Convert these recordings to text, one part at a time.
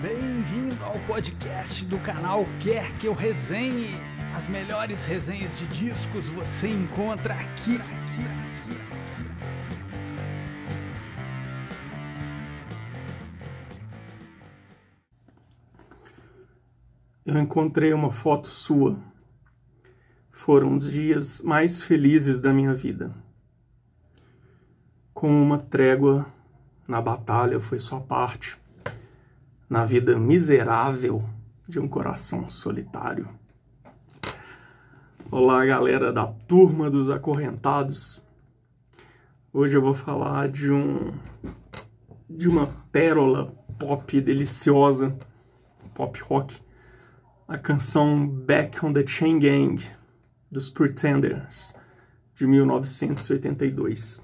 Bem-vindo ao podcast do canal Quer Que Eu Resenhe. As melhores resenhas de discos você encontra aqui, aqui, aqui, aqui. Eu encontrei uma foto sua. Foram os dias mais felizes da minha vida. Com uma trégua na batalha foi sua parte na vida miserável de um coração solitário. Olá, galera da turma dos acorrentados. Hoje eu vou falar de um de uma pérola pop deliciosa, pop rock, a canção Back on the Chain Gang dos Pretenders de 1982.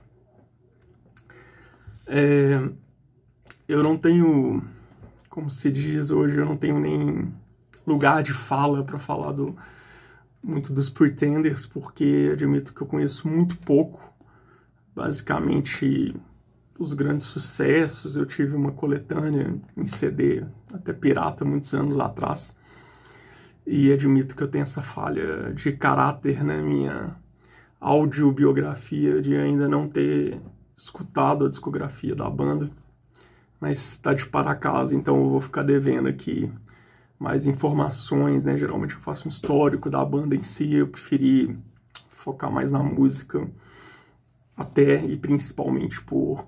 É, eu não tenho como se diz hoje, eu não tenho nem lugar de fala para falar do, muito dos Pretenders, porque admito que eu conheço muito pouco. Basicamente, os grandes sucessos, eu tive uma coletânea em CD, até pirata, muitos anos atrás. E admito que eu tenho essa falha de caráter na minha audiobiografia de ainda não ter escutado a discografia da banda mas está de para casa, então eu vou ficar devendo aqui mais informações, né? Geralmente eu faço um histórico da banda em si, eu preferi focar mais na música, até e principalmente por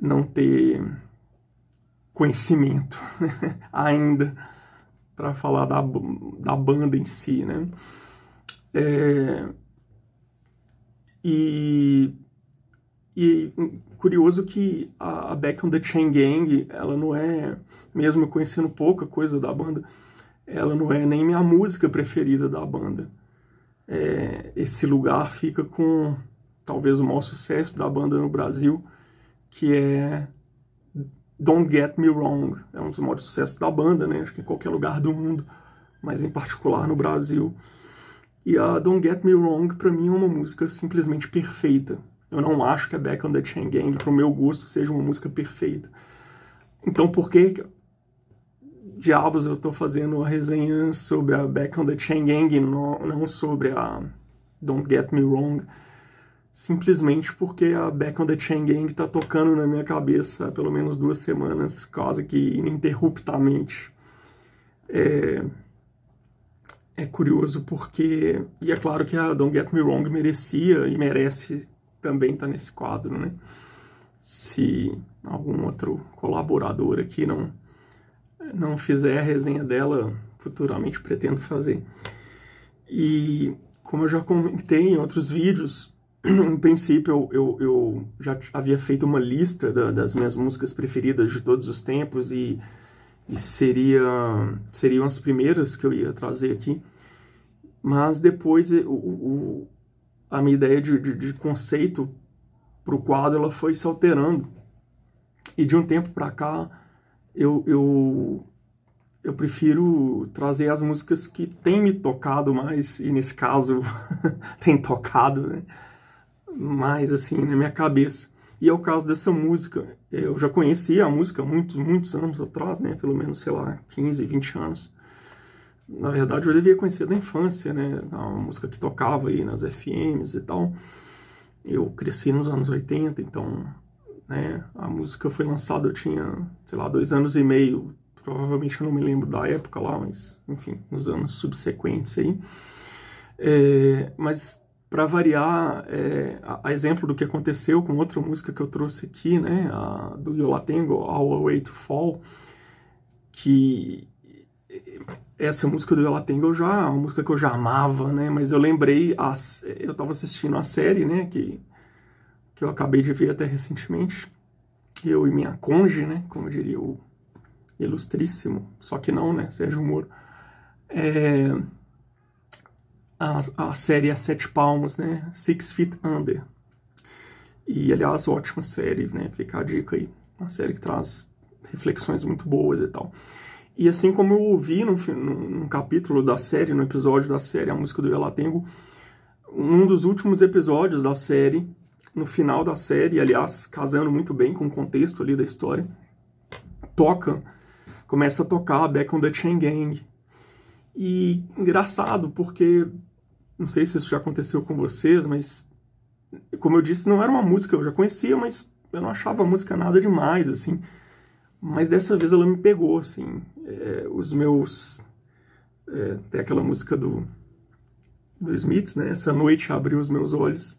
não ter conhecimento ainda para falar da, da banda em si, né? É, e e curioso que a, Back on the Chain Gang, ela não é, mesmo conhecendo pouca coisa da banda, ela não é nem minha música preferida da banda. É, esse lugar fica com talvez o maior sucesso da banda no Brasil, que é Don't Get Me Wrong. É um dos maiores sucessos da banda, né? Acho que em qualquer lugar do mundo, mas em particular no Brasil. E a Don't Get Me Wrong, para mim, é uma música simplesmente perfeita. Eu não acho que a Back on the Chain Gang, pro meu gosto, seja uma música perfeita. Então por que diabos eu estou fazendo uma resenha sobre a Back on the Chain Gang, não, não sobre a Don't Get Me Wrong? Simplesmente porque a Back on the Chain Gang está tocando na minha cabeça há pelo menos duas semanas, quase que ininterruptamente. É, é curioso porque, e é claro que a Don't Get Me Wrong merecia e merece também está nesse quadro, né? Se algum outro colaborador aqui não, não fizer a resenha dela, futuramente pretendo fazer. E como eu já comentei em outros vídeos, em princípio eu, eu, eu já havia feito uma lista da, das minhas músicas preferidas de todos os tempos e, e seria, seriam as primeiras que eu ia trazer aqui. Mas depois o, a minha ideia de, de, de conceito para o quadro ela foi se alterando. E de um tempo para cá, eu, eu, eu prefiro trazer as músicas que têm me tocado mais, e nesse caso, tem tocado né? mais assim na minha cabeça. E é o caso dessa música. Eu já conhecia a música muitos, muitos anos atrás, né? Pelo menos, sei lá, 15, 20 anos na verdade eu devia conhecer da infância, né? A música que tocava aí nas FMs e tal. Eu cresci nos anos 80, então, né? A música foi lançada, eu tinha, sei lá, dois anos e meio. Provavelmente eu não me lembro da época lá, mas, enfim, nos anos subsequentes aí. É, mas, para variar, é, a, a, exemplo do que aconteceu com outra música que eu trouxe aqui, né? A, do Yolatengo, All the Way to Fall, que essa música do Ela Tengo já é uma música que eu já amava, né? Mas eu lembrei, as, eu estava assistindo a série, né? Que, que eu acabei de ver até recentemente. Eu e minha conge, né? Como diria o ilustríssimo, só que não, né? Sérgio Moro. É, a, a série A Sete Palmos, né? Six Feet Under. E, aliás, ótima série, né? Fica a dica aí. Uma série que traz reflexões muito boas e tal. E assim como eu ouvi num, num, capítulo da série, no episódio da série, a música do Yalatengo, um dos últimos episódios da série, no final da série, aliás, casando muito bem com o contexto ali da história, toca começa a tocar Back on the Chain Gang. E engraçado, porque não sei se isso já aconteceu com vocês, mas como eu disse, não era uma música, eu já conhecia, mas eu não achava a música nada demais, assim. Mas dessa vez ela me pegou, assim. É, os meus. É, tem aquela música do, do Smiths, né? Essa noite abriu os meus olhos.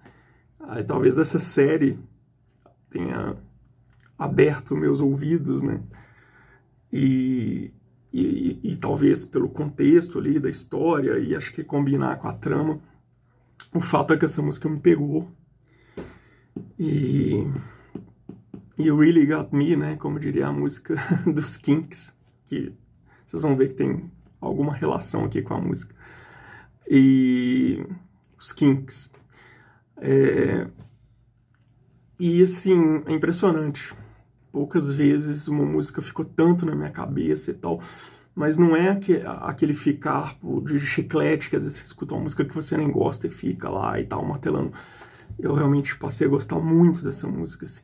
Aí talvez essa série tenha aberto meus ouvidos, né? E, e, e, talvez pelo contexto ali da história e acho que combinar com a trama, o fato é que essa música me pegou. E, e Really Got Me, né? Como diria a música dos Kinks, que vocês vão ver que tem alguma relação aqui com a música. E os Kinks. É, e assim, é impressionante. Poucas vezes uma música ficou tanto na minha cabeça e tal, mas não é aquele ficar de chiclete que às vezes você escuta uma música que você nem gosta e fica lá e tal, martelando. Eu realmente passei a gostar muito dessa música, assim.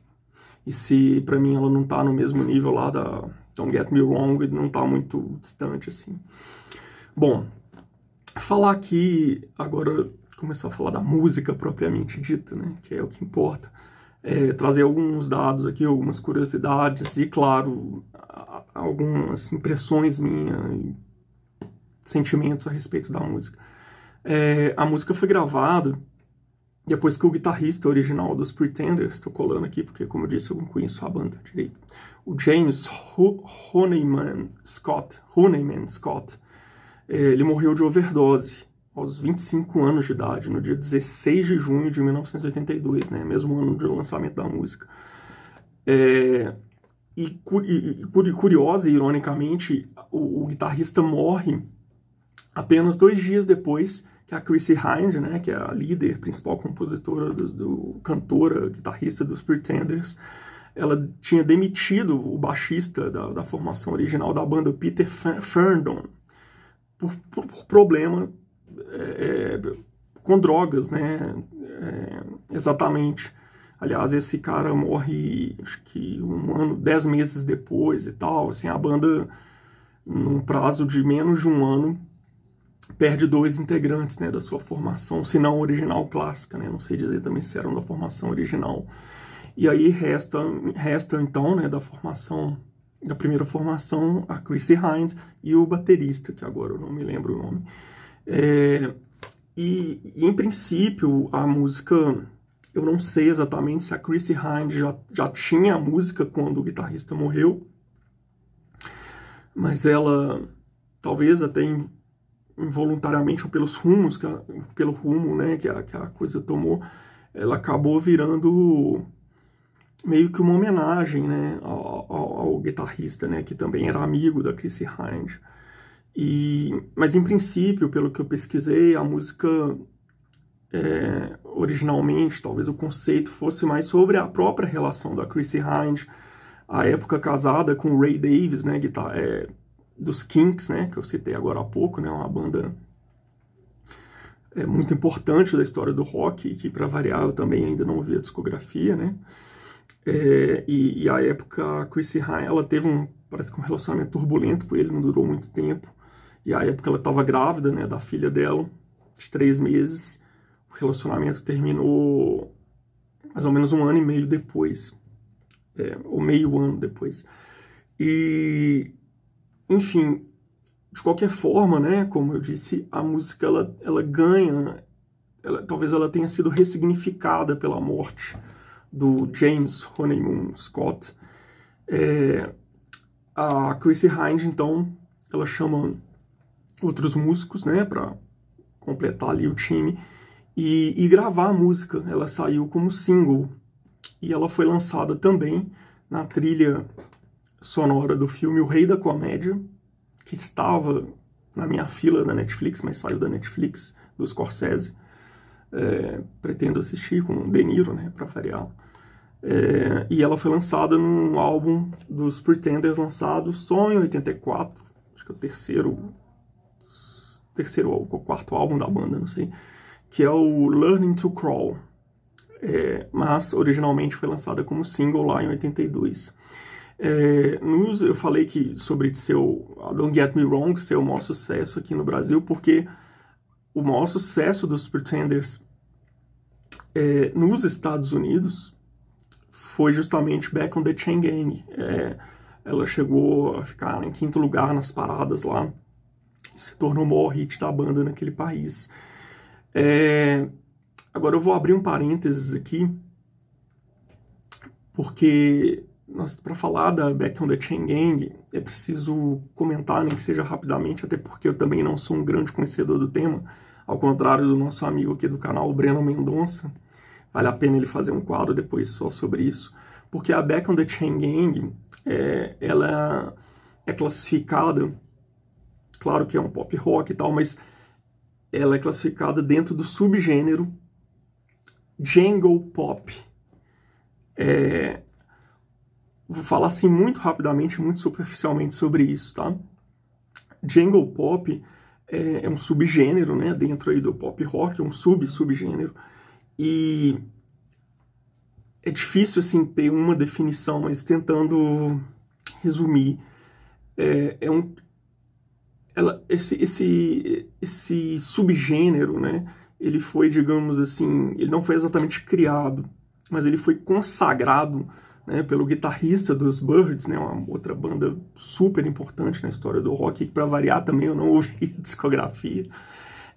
E se para mim ela não tá no mesmo nível lá da Don't Get Me Wrong, não tá muito distante, assim. Bom, falar aqui agora começar a falar da música propriamente dita, né, que é o que importa. É, trazer alguns dados aqui, algumas curiosidades e, claro, algumas impressões minhas, sentimentos a respeito da música. É, a música foi gravada depois que o guitarrista original dos Pretenders, estou colando aqui porque, como eu disse, eu não conheço a banda direito, o James Honeyman Scott, Honeyman Scott, é, ele morreu de overdose aos 25 anos de idade, no dia 16 de junho de 1982, né, mesmo ano do lançamento da música. É, e, curiosa e ironicamente, o, o, guitarrista morre apenas dois dias depois que a Chrissy Hind, né, que é a líder, principal compositora, do, do cantora, guitarrista dos Pretenders, ela tinha demitido o baixista da, da formação original da banda, Peter Ferndon, por, por, por problema é, é, com drogas, né? É, exatamente. Aliás, esse cara morre, acho que um ano, dez meses depois e tal. Assim, a banda, num prazo de menos de um ano, perde dois integrantes né, da sua formação, se não original clássica, né? Não sei dizer também se eram da formação original. E aí resta, resta então, né, da formação, da primeira formação, a Chrissy Hind e o baterista, que agora eu não me lembro o nome. É, e, e, em princípio, a música, eu não sei exatamente se a Chrissy Hind já, já tinha a música quando o guitarrista morreu, mas ela, talvez até involuntariamente ou pelos rumos, que a, pelo rumo né, que, a, que a coisa tomou, ela acabou virando meio que uma homenagem né, ao, ao, ao guitarrista, né, que também era amigo da Chrissy Hind. E, mas em princípio, pelo que eu pesquisei, a música é, originalmente, talvez o conceito fosse mais sobre a própria relação da Chrissy Hind, a época casada com Ray Davis, né, guitarra, é, dos Kinks, né, que eu citei agora há pouco, né, uma banda é, muito importante da história do rock, que para variar eu também ainda não vi a discografia, né, é, e, e, a época Chrissy Hind, ela teve um, parece que um relacionamento turbulento com ele, não durou muito tempo, e a época ela estava grávida, né, da filha dela, de três meses. O relacionamento terminou mais ou menos um ano e meio depois, é, ou meio ano depois. E, enfim, de qualquer forma, né, como eu disse, a música ela, ela ganha, ela, talvez ela tenha sido ressignificada pela morte do James Honeymoon Scott. É, a Chrissy Hind, então, ela chama outros músicos, né, para completar ali o time e, e, gravar a música. Ela saiu como single e ela foi lançada também na trilha sonora do filme O Rei da Comédia, que estava na minha fila da Netflix, mas saiu da Netflix, do Scorsese. É, pretendo assistir com o De Niro, né, para variar. É, e ela foi lançada num álbum dos Pretenders lançado só em 84, acho que é o terceiro terceiro ou quarto álbum da banda, não sei, que é o Learning to Crawl, é, mas originalmente foi lançada como single lá em 82. É, nos, eu falei que sobre ser o Don't Get Me Wrong ser o maior sucesso aqui no Brasil, porque o maior sucesso dos Pretenders é, nos Estados Unidos foi justamente Back on the Chain Gang. É, ela chegou a ficar em quinto lugar nas paradas lá e se tornou o maior hit da banda naquele país. É, agora eu vou abrir um parênteses aqui, porque para falar da Back on the Chain Gang é preciso comentar, nem que seja rapidamente, até porque eu também não sou um grande conhecedor do tema, ao contrário do nosso amigo aqui do canal, o Breno Mendonça. Vale a pena ele fazer um quadro depois só sobre isso, porque a Back on the Chain Gang é, ela é classificada, claro que é um pop rock e tal, mas ela é classificada dentro do subgênero Jangle Pop. É, vou falar assim muito rapidamente, muito superficialmente sobre isso, tá? Jangle Pop é, é um subgênero, né, dentro aí do pop rock, é um sub-subgênero, e é difícil, assim, ter uma definição, mas tentando resumir, é, é um... Ela, esse, esse, esse subgênero, né, ele foi, digamos assim, ele não foi exatamente criado, mas ele foi consagrado né, pelo guitarrista dos Birds, né, uma outra banda super importante na história do rock, que para variar também eu não ouvi a discografia,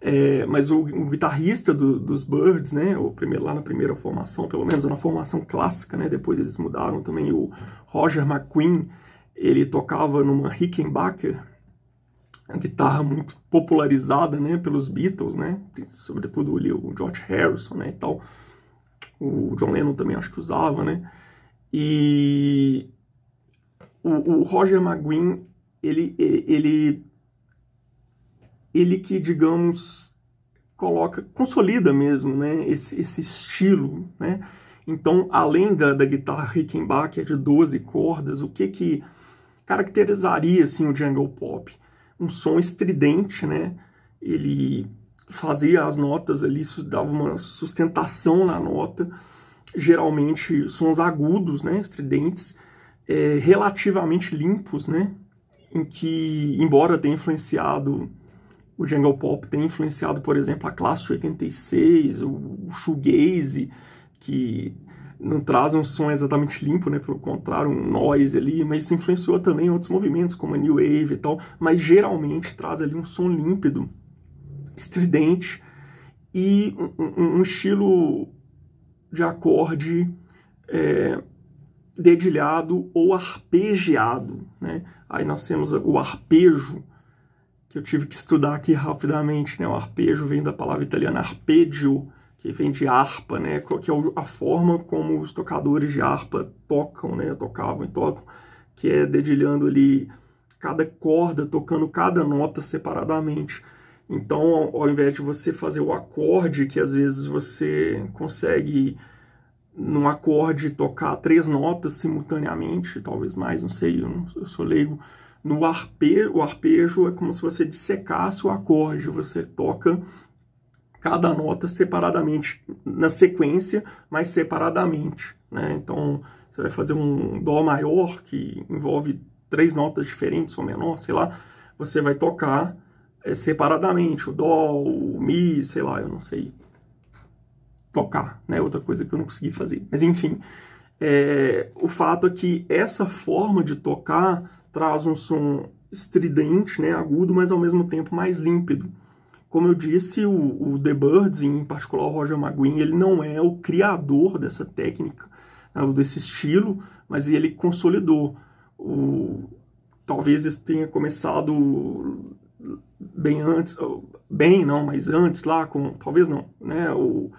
é, mas o, o guitarrista do, dos Birds, né, o primeiro, lá na primeira formação, pelo menos na formação clássica, né, depois eles mudaram também, o Roger McQueen, ele tocava numa Rickenbacker, uma guitarra muito popularizada, né, pelos Beatles, né, sobretudo ali o George Harrison, né, e tal. O John Lennon também acho que usava, né. E o, o Roger McGuinn, ele, ele, ele, que, digamos, coloca, consolida mesmo, né, esse, esse estilo, né. Então, além da, da guitarra Rickenbacker de 12 cordas, o que que caracterizaria, assim, o jungle pop? um som estridente, né? Ele fazia as notas ali, dava uma sustentação na nota, geralmente sons agudos, né? Estridentes, é, relativamente limpos, né? Em que, embora tenha influenciado o jungle pop, tenha influenciado, por exemplo, a classe de 86, o, o shoegaze, que não traz um som exatamente limpo, né? Pelo contrário, um noise ali, mas isso influenciou também outros movimentos, como a New Wave e tal, mas geralmente traz ali um som límpido, estridente e um, um estilo de acorde é, dedilhado ou arpegiado, né? Aí nós temos o arpejo, que eu tive que estudar aqui rapidamente, né? O arpejo vem da palavra italiana arpeggio, que vem de harpa, né, que é a forma como os tocadores de harpa tocam, né, tocavam e tocam, que é dedilhando ali cada corda, tocando cada nota separadamente. Então, ao invés de você fazer o acorde, que às vezes você consegue num acorde tocar três notas simultaneamente, talvez mais, não sei, eu, não, eu sou leigo. No arpe, o arpejo é como se você dissecasse o acorde, você toca cada nota separadamente, na sequência, mas separadamente. Né? Então, você vai fazer um Dó maior, que envolve três notas diferentes ou menor, sei lá, você vai tocar separadamente, o Dó, o Mi, sei lá, eu não sei tocar, né? Outra coisa que eu não consegui fazer. Mas enfim, é, o fato é que essa forma de tocar traz um som estridente, né, agudo, mas ao mesmo tempo mais límpido. Como eu disse, o, o The Birds, em particular o Roger McGuinn, ele não é o criador dessa técnica, né, desse estilo, mas ele consolidou. O, talvez isso tenha começado bem antes, bem não, mas antes lá, com, talvez não, né, o,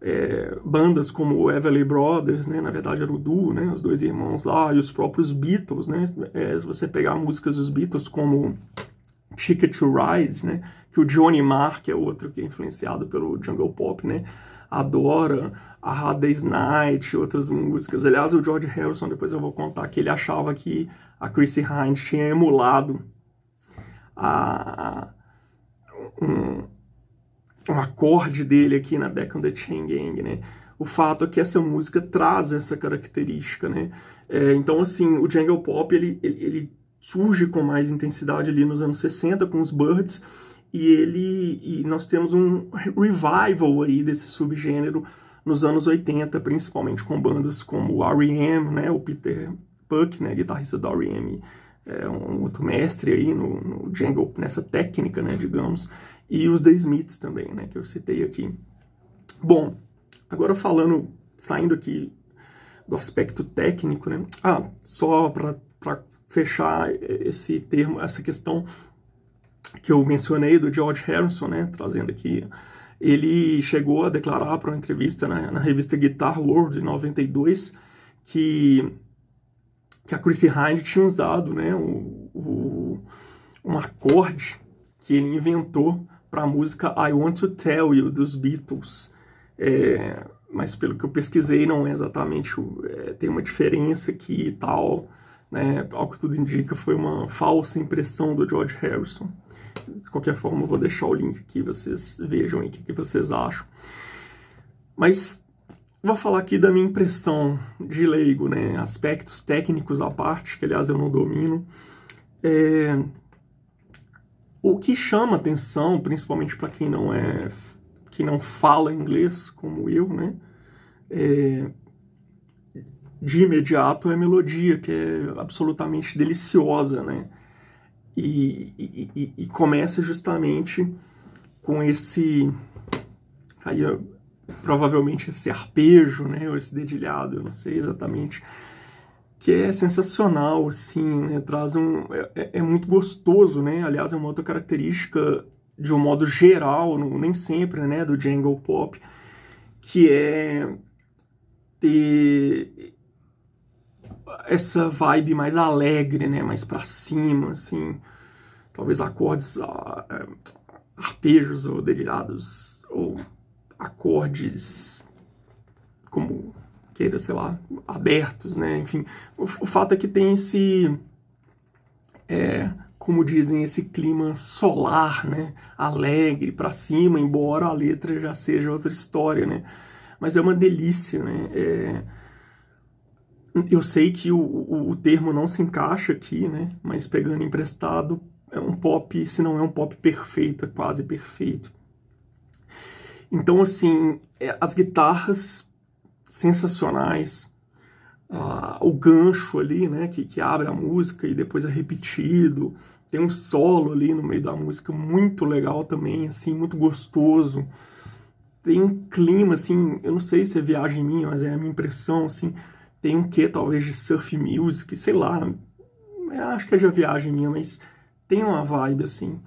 é, bandas como o Everly Brothers, né, na verdade era o duo, né, os dois irmãos lá, e os próprios Beatles, né, é, se você pegar músicas dos Beatles como Ticket to Ride, né, que o Johnny Marr, que é outro que é influenciado pelo Jungle Pop, né? Adora a Hard Day's Night, outras músicas. Aliás, o George Harrison, depois eu vou contar que ele achava que a Chrissy Hynde tinha emulado a, um, um acorde dele aqui na Back on the Chain Gang, né? o fato é que essa música traz essa característica, né? É, então, assim, o jungle pop, ele, ele, ele, surge com mais intensidade ali nos anos 60, com os Birds, e ele e nós temos um revival aí desse subgênero nos anos 80, principalmente com bandas como o R.E.M., né, o Peter Buck, né, guitarrista da R.E.M., é um outro mestre aí no, no jungle, nessa técnica, né, digamos, e os The Smiths também, né, que eu citei aqui. Bom, agora falando, saindo aqui do aspecto técnico, né, ah, só para fechar esse termo, essa questão que eu mencionei do George Harrison, né, trazendo aqui, ele chegou a declarar para uma entrevista na revista Guitar World, em 92, que, que a Chrissy Hynde tinha usado né, o, o, um acorde que ele inventou para a música I Want to Tell You, dos Beatles. É, mas pelo que eu pesquisei, não é exatamente. É, tem uma diferença aqui e tal. Né, ao que tudo indica, foi uma falsa impressão do George Harrison. De qualquer forma, eu vou deixar o link aqui, vocês vejam o que, que vocês acham. Mas vou falar aqui da minha impressão de leigo, né? Aspectos técnicos à parte, que aliás eu não domino. É... O que chama atenção, principalmente para quem não é, que não fala inglês como eu, né? É... De imediato é a melodia, que é absolutamente deliciosa, né? e, e, e, começa justamente com esse aí provavelmente esse arpejo, né, ou esse dedilhado, eu não sei exatamente, que é sensacional, assim, né, traz um, é, é, é muito gostoso, né, aliás é uma outra característica de um modo geral, não, nem sempre, né, do jangle pop, que é ter essa vibe mais alegre, né? Mais para cima, assim. Talvez acordes, uh, arpejos ou dedilhados, ou acordes como queira, sei lá, abertos, né? Enfim, o, o fato é que tem esse, é, como dizem, esse clima solar, né? Alegre para cima, embora a letra já seja outra história, né? Mas é uma delícia, né? É, eu sei que o, o, o, termo não se encaixa aqui, né? Mas pegando emprestado, é um pop, se não é um pop perfeito, é quase perfeito. Então, assim, é, as guitarras sensacionais, o gancho ali, né, que, que abre a música e depois é repetido, tem um solo ali no meio da música muito legal também, assim, muito gostoso. Tem um clima, assim, eu não sei se é viagem minha, mas é a minha impressão, assim, tem um quê, talvez, de surf music, sei lá. Acho que é já viagem minha, mas tem uma vibe assim.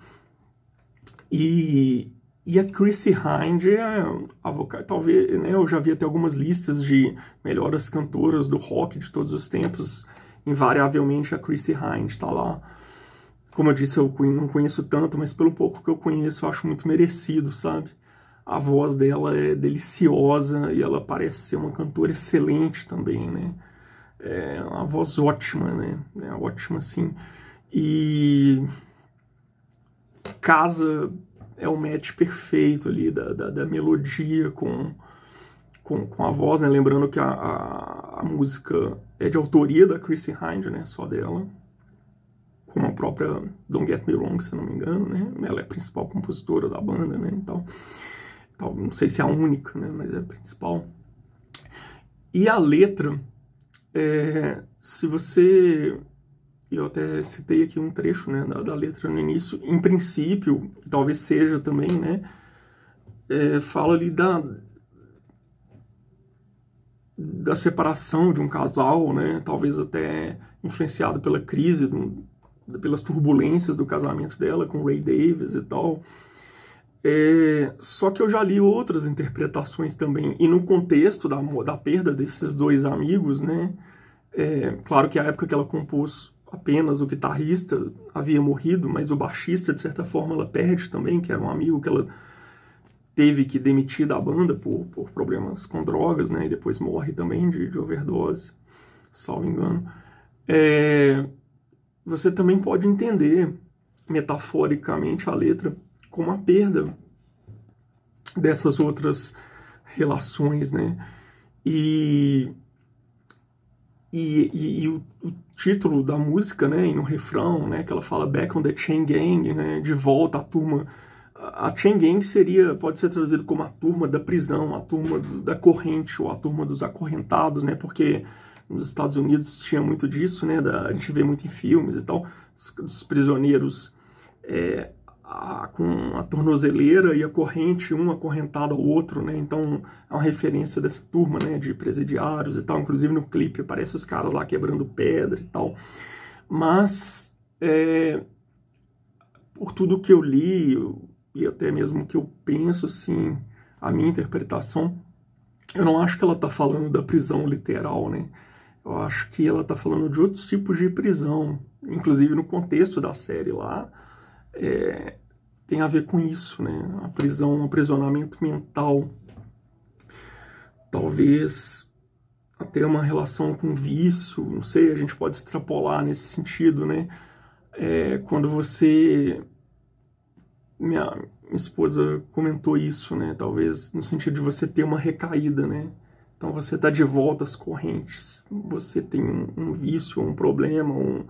E, e a Chrissy Hind é a vocal, talvez, né, eu já vi até algumas listas de melhores cantoras do rock de todos os tempos. Invariavelmente a Chrissy Hind está lá. Como eu disse, eu não conheço tanto, mas pelo pouco que eu conheço, eu acho muito merecido, sabe? a voz dela é deliciosa e ela parece ser uma cantora excelente também, né? É uma voz ótima, né? É ótima, sim. E casa é o match perfeito ali da, da, da melodia com, com, com, a voz, né? Lembrando que a, a, a, música é de autoria da Chrissy Hind, né? Só dela. Com a própria Don't Get Me Wrong, se eu não me engano, né? Ela é a principal compositora da banda, né? Então, não sei se é a única, né, mas é a principal. E a letra, é, se você. Eu até citei aqui um trecho né, da, da letra no início. Em princípio, talvez seja também, né? É, fala ali da, da separação de um casal, né? Talvez até influenciado pela crise, do, pelas turbulências do casamento dela com Ray Davis e tal. É, só que eu já li outras interpretações também, e no contexto da, da perda desses dois amigos, né? É, claro que a época que ela compôs apenas o guitarrista havia morrido, mas o baixista, de certa forma, ela perde também, que era um amigo que ela teve que demitir da banda por, por problemas com drogas, né? E depois morre também de, de overdose, salvo engano. É, você também pode entender metaforicamente a letra com a perda dessas outras relações, né? E, e, e, e o, o, título da música, né, e no refrão, né, que ela fala Back on the Chain Gang, né, de volta à turma. A Chain Gang seria, pode ser traduzido como a turma da prisão, a turma da corrente ou a turma dos acorrentados, né, porque nos Estados Unidos tinha muito disso, né, da, a gente vê muito em filmes e tal, os, os prisioneiros é, a, com a tornozeleira e a corrente, um acorrentado ao outro, né? Então é uma referência dessa turma, né? De presidiários e tal. Inclusive no clipe aparece os caras lá quebrando pedra e tal. Mas é, por tudo que eu li e até mesmo que eu penso, assim, a minha interpretação, eu não acho que ela está falando da prisão literal, né? Eu acho que ela está falando de outros tipos de prisão, inclusive no contexto da série lá é, tem a ver com isso, né? A prisão, o aprisionamento mental. Talvez até uma relação com vício, não sei, a gente pode extrapolar nesse sentido, né? É, quando você. Minha, minha esposa comentou isso, né? Talvez no sentido de você ter uma recaída, né? Então você está de volta às correntes, você tem um, um vício, um problema, um,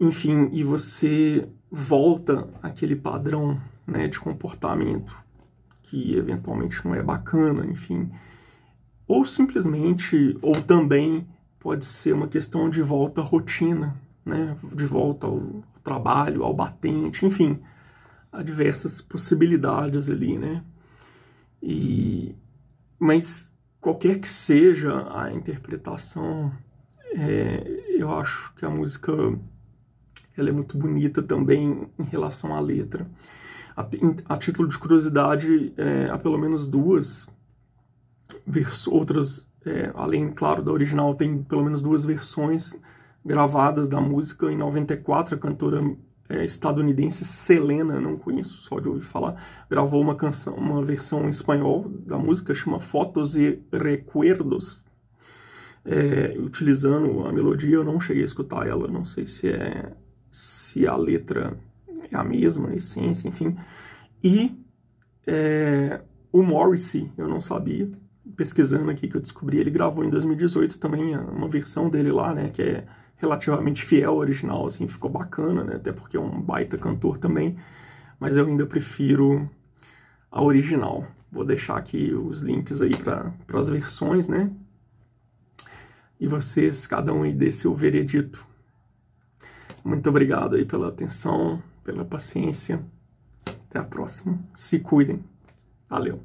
enfim, e você volta àquele padrão né, de comportamento que eventualmente não é bacana, enfim. Ou simplesmente, ou também pode ser uma questão de volta à rotina, né, de volta ao trabalho, ao batente, enfim, há diversas possibilidades ali, né. E, mas qualquer que seja a interpretação, é, eu acho que a música ela é muito bonita também em relação à letra. A, a título de curiosidade, é, há pelo menos duas outras, é, além, claro, da original, tem pelo menos duas versões gravadas da música. Em 94, a cantora é, estadunidense Selena, não conheço, só de ouvir falar, gravou uma canção, uma versão em espanhol da música, chama Fotos e Recuerdos, é, utilizando a melodia, eu não cheguei a escutar ela, não sei se é se a letra é a mesma, a essência, enfim. E é, o Morrissey, eu não sabia, pesquisando aqui que eu descobri, ele gravou em 2018 também uma versão dele lá, né, que é relativamente fiel ao original, assim, ficou bacana, né, até porque é um baita cantor também, mas eu ainda prefiro a original. Vou deixar aqui os links aí para as versões, né, e vocês, cada um aí dê seu veredito muito obrigado aí pela atenção, pela paciência. Até a próxima. Se cuidem. Valeu.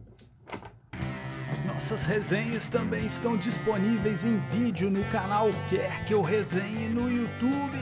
Nossas resenhas também estão disponíveis em vídeo no canal Quer Que Eu Resenhe no YouTube.